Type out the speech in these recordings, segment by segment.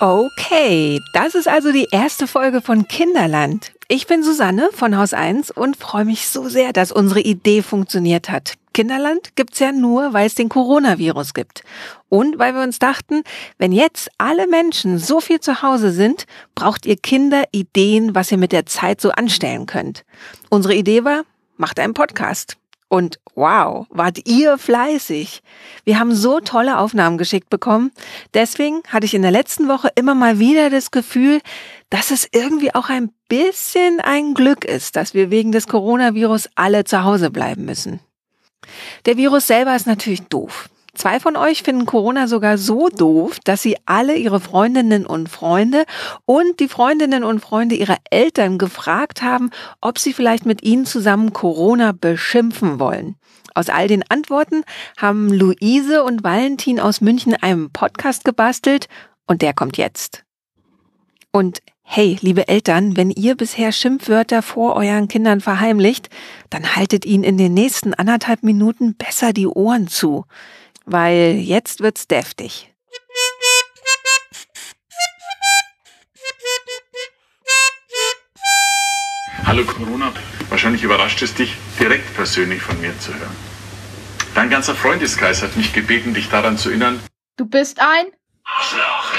Okay, das ist also die erste Folge von Kinderland. Ich bin Susanne von Haus 1 und freue mich so sehr, dass unsere Idee funktioniert hat. Kinderland gibt's ja nur, weil es den Coronavirus gibt. Und weil wir uns dachten, wenn jetzt alle Menschen so viel zu Hause sind, braucht ihr Kinder Ideen, was ihr mit der Zeit so anstellen könnt. Unsere Idee war, macht einen Podcast. Und wow, wart ihr fleißig. Wir haben so tolle Aufnahmen geschickt bekommen. Deswegen hatte ich in der letzten Woche immer mal wieder das Gefühl, dass es irgendwie auch ein bisschen ein Glück ist, dass wir wegen des Coronavirus alle zu Hause bleiben müssen. Der Virus selber ist natürlich doof. Zwei von euch finden Corona sogar so doof, dass sie alle ihre Freundinnen und Freunde und die Freundinnen und Freunde ihrer Eltern gefragt haben, ob sie vielleicht mit ihnen zusammen Corona beschimpfen wollen. Aus all den Antworten haben Luise und Valentin aus München einen Podcast gebastelt und der kommt jetzt. Und hey, liebe Eltern, wenn ihr bisher Schimpfwörter vor euren Kindern verheimlicht, dann haltet ihnen in den nächsten anderthalb Minuten besser die Ohren zu weil jetzt wird's deftig. Hallo Corona, wahrscheinlich überrascht es dich, direkt persönlich von mir zu hören. Dein ganzer Freundeskreis hat mich gebeten, dich daran zu erinnern. Du bist ein Arschloch.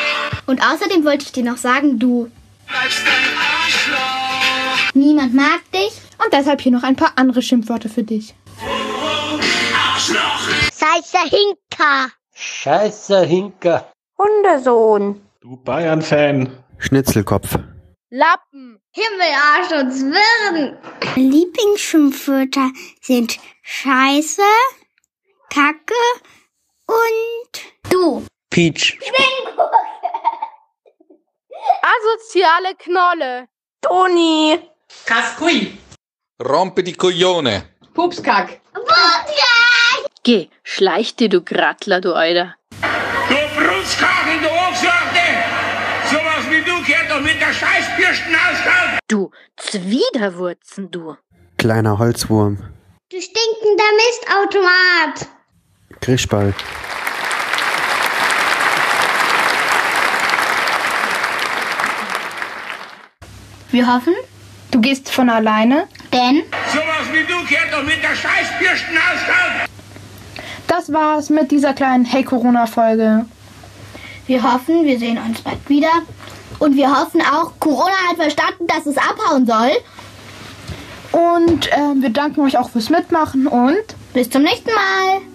Und außerdem wollte ich dir noch sagen, du. Bleibst ein Arschloch. Niemand mag dich. und deshalb hier noch ein paar andere Schimpfwörter für dich. Arschloch. Scheiße Hinker. Scheiße Hinker. Hundesohn. Du Bayern-Fan. Schnitzelkopf. Lappen. Himmelarsch und Zwirn. Lieblingsschimpfwörter sind Scheiße, Kacke und du. Peach. Asoziale Knolle. Toni. Cascui. Rompe die Coglione. Pupskack. Geh, schleich dir, du Grattler, du Alter. Du Brustkachel, du Aufsorte. Sowas wie du kehrt doch mit der Scheißbürsten aushalten. Du Zwiderwurzen, du. Kleiner Holzwurm. Du stinkender Mistautomat. Grischball. Wir hoffen, Du gehst von alleine. denn Sowas wie du kehrt doch mit der Scheißbürsten aushalten. Das war's mit dieser kleinen Hey Corona-Folge. wir hoffen, wir sehen uns bald wieder. Und wir hoffen auch, Corona hat verstanden, dass es abhauen soll. Und ähm, wir danken euch auch fürs Mitmachen und Bis zum nächsten Mal.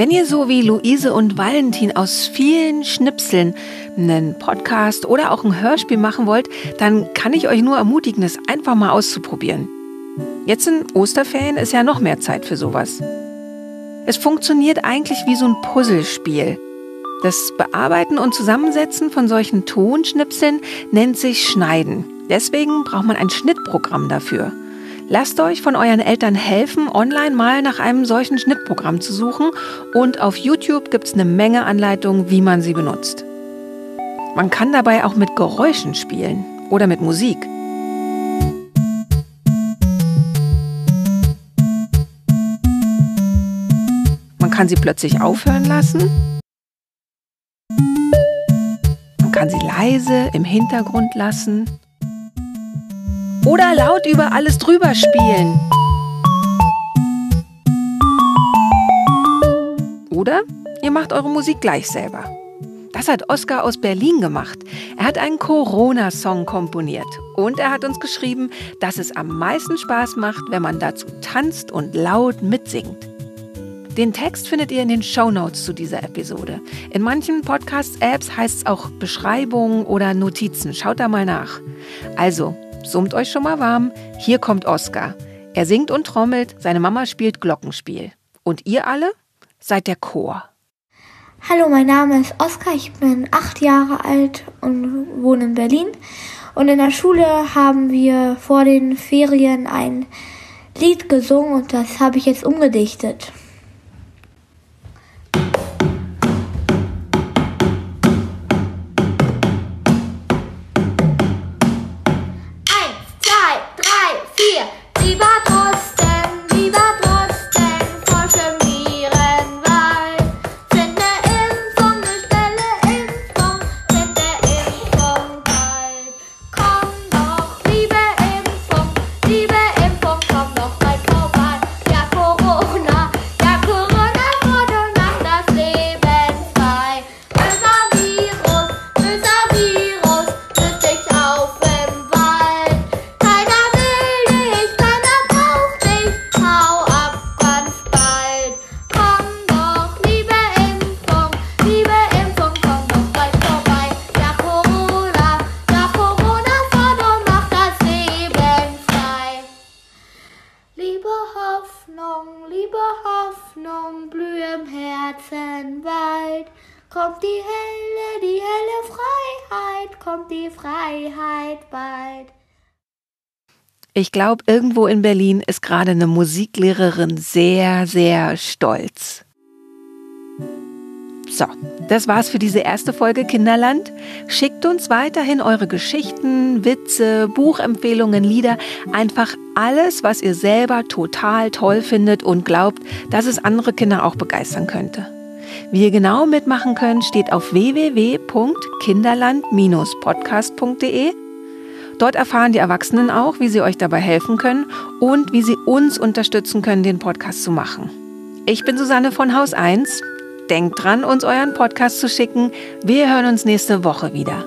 Wenn ihr so wie Luise und Valentin aus vielen Schnipseln einen Podcast oder auch ein Hörspiel machen wollt, dann kann ich euch nur ermutigen, das einfach mal auszuprobieren. Jetzt in Osterferien ist ja noch mehr Zeit für sowas. Es funktioniert eigentlich wie so ein Puzzlespiel. Das Bearbeiten und Zusammensetzen von solchen Tonschnipseln nennt sich Schneiden. Deswegen braucht man ein Schnittprogramm dafür. Lasst euch von euren Eltern helfen, online mal nach einem solchen Schnittprogramm zu suchen und auf YouTube gibt es eine Menge Anleitungen, wie man sie benutzt. Man kann dabei auch mit Geräuschen spielen oder mit Musik. Man kann sie plötzlich aufhören lassen. Man kann sie leise im Hintergrund lassen. Oder laut über alles drüber spielen. Oder ihr macht eure Musik gleich selber. Das hat Oskar aus Berlin gemacht. Er hat einen Corona-Song komponiert und er hat uns geschrieben, dass es am meisten Spaß macht, wenn man dazu tanzt und laut mitsingt. Den Text findet ihr in den Shownotes zu dieser Episode. In manchen Podcast-Apps heißt es auch Beschreibung oder Notizen. Schaut da mal nach. Also, summt euch schon mal warm. Hier kommt Oskar. Er singt und trommelt, seine Mama spielt Glockenspiel. Und ihr alle seid der Chor. Hallo, mein Name ist Oskar, ich bin acht Jahre alt und wohne in Berlin. Und in der Schule haben wir vor den Ferien ein Lied gesungen und das habe ich jetzt umgedichtet. Die helle, die helle Freiheit, kommt die Freiheit bald. Ich glaube, irgendwo in Berlin ist gerade eine Musiklehrerin sehr, sehr stolz. So, das war's für diese erste Folge Kinderland. Schickt uns weiterhin eure Geschichten, Witze, Buchempfehlungen, Lieder, einfach alles, was ihr selber total toll findet und glaubt, dass es andere Kinder auch begeistern könnte. Wie ihr genau mitmachen könnt, steht auf www.kinderland-podcast.de. Dort erfahren die Erwachsenen auch, wie sie euch dabei helfen können und wie sie uns unterstützen können, den Podcast zu machen. Ich bin Susanne von Haus 1. Denkt dran, uns euren Podcast zu schicken. Wir hören uns nächste Woche wieder.